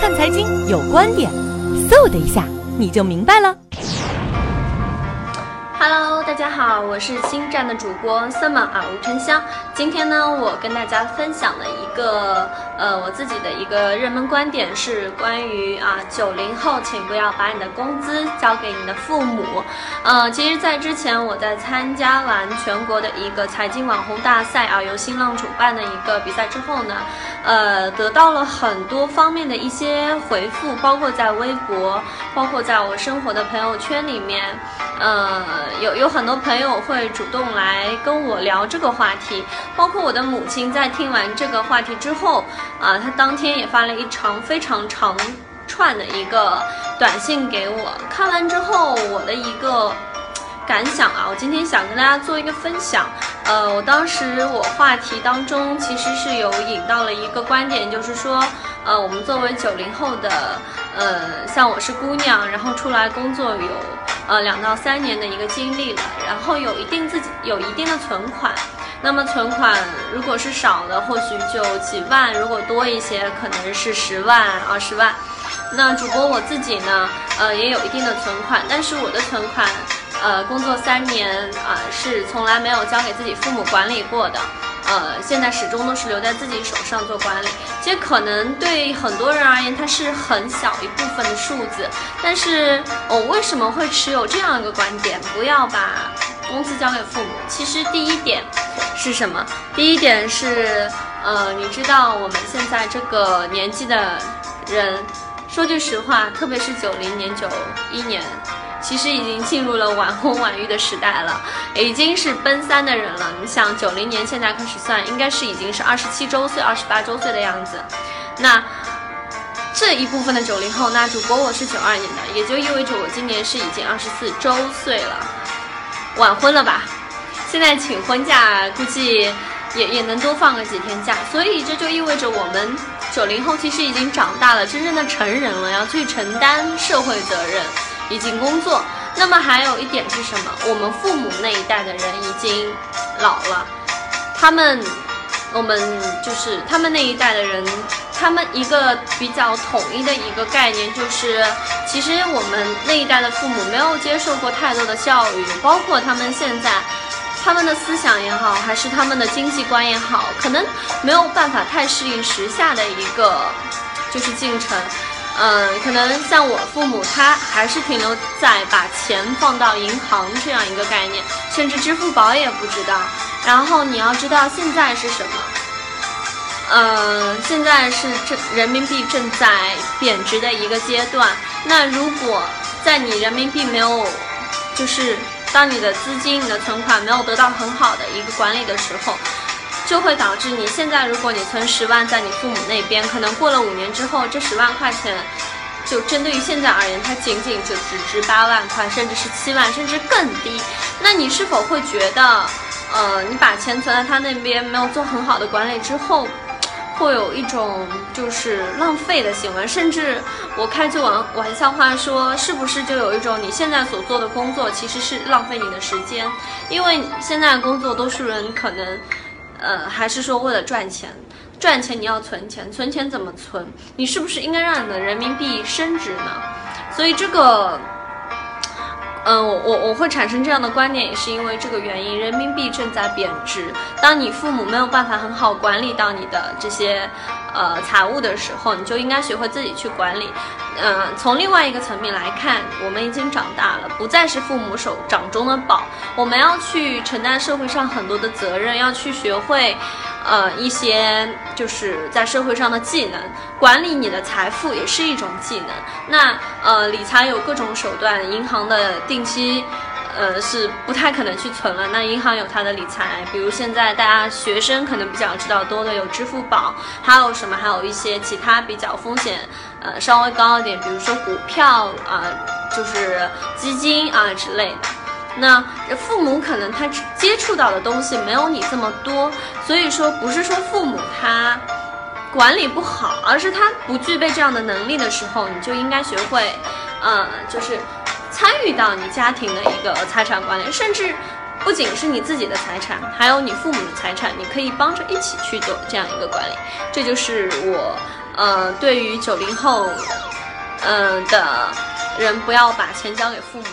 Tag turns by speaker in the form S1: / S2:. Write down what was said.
S1: 看财经有观点，嗖的一下你就明白了。
S2: Hello，大家好，我是星站的主播 Summer 啊吴沉香。今天呢，我跟大家分享的一个呃我自己的一个热门观点是关于啊九零后，请不要把你的工资交给你的父母。呃，其实，在之前我在参加完全国的一个财经网红大赛啊，由新浪主办的一个比赛之后呢，呃，得到了很多方面的一些回复，包括在微博，包括在我生活的朋友圈里面，呃。有有很多朋友会主动来跟我聊这个话题，包括我的母亲在听完这个话题之后，啊，她当天也发了一长非常长串的一个短信给我。看完之后，我的一个感想啊，我今天想跟大家做一个分享。呃，我当时我话题当中其实是有引到了一个观点，就是说，呃，我们作为九零后的，呃，像我是姑娘，然后出来工作有。呃，两到三年的一个经历了，然后有一定自己有一定的存款，那么存款如果是少的，或许就几万；如果多一些，可能是十万、二十万。那主播我自己呢，呃，也有一定的存款，但是我的存款，呃，工作三年啊，是从来没有交给自己父母管理过的。呃，现在始终都是留在自己手上做管理，其实可能对很多人而言，它是很小一部分的数字。但是我为什么会持有这样一个观点，不要把工资交给父母？其实第一点是什么？第一点是，呃，你知道我们现在这个年纪的人，说句实话，特别是九零年、九一年。其实已经进入了晚婚晚育的时代了，已经是奔三的人了。你想，九零年现在开始算，应该是已经是二十七周岁、二十八周岁的样子。那这一部分的九零后，那主播我是九二年的，也就意味着我今年是已经二十四周岁了，晚婚了吧？现在请婚假估计也也能多放个几天假，所以这就意味着我们九零后其实已经长大了，真正的成人了，要去承担社会责任。已经工作，那么还有一点是什么？我们父母那一代的人已经老了，他们，我们就是他们那一代的人，他们一个比较统一的一个概念就是，其实我们那一代的父母没有接受过太多的教育，包括他们现在，他们的思想也好，还是他们的经济观也好，可能没有办法太适应时下的一个就是进程。嗯，可能像我父母，他还是停留在把钱放到银行这样一个概念，甚至支付宝也不知道。然后你要知道现在是什么？嗯，现在是正人民币正在贬值的一个阶段。那如果在你人民币没有，就是当你的资金、你的存款没有得到很好的一个管理的时候。就会导致你现在，如果你存十万在你父母那边，可能过了五年之后，这十万块钱，就针对于现在而言，它仅仅就只值八万块，甚至是七万，甚至更低。那你是否会觉得，呃，你把钱存在他那边，没有做很好的管理之后，会有一种就是浪费的行为？甚至我开句玩玩笑话说，是不是就有一种你现在所做的工作其实是浪费你的时间？因为现在工作，多数人可能。呃，还是说为了赚钱，赚钱你要存钱，存钱怎么存？你是不是应该让你的人民币升值呢？所以这个，嗯，我我我会产生这样的观点，也是因为这个原因，人民币正在贬值。当你父母没有办法很好管理到你的这些呃财务的时候，你就应该学会自己去管理。嗯，从另外一个层面来看，我们已经长大了，不再是父母手掌中的宝，我们要去承担社会上很多的责任，要去学会，呃，一些就是在社会上的技能，管理你的财富也是一种技能。那呃，理财有各种手段，银行的定期。呃，是不太可能去存了。那银行有它的理财，比如现在大家学生可能比较知道多的有支付宝，还有什么？还有一些其他比较风险呃稍微高一点，比如说股票啊，就是基金啊之类的。那父母可能他接触到的东西没有你这么多，所以说不是说父母他管理不好，而是他不具备这样的能力的时候，你就应该学会，呃，就是。参与到你家庭的一个财产管理，甚至不仅是你自己的财产，还有你父母的财产，你可以帮着一起去做这样一个管理。这就是我呃，对于九零后，呃的人，不要把钱交给父母。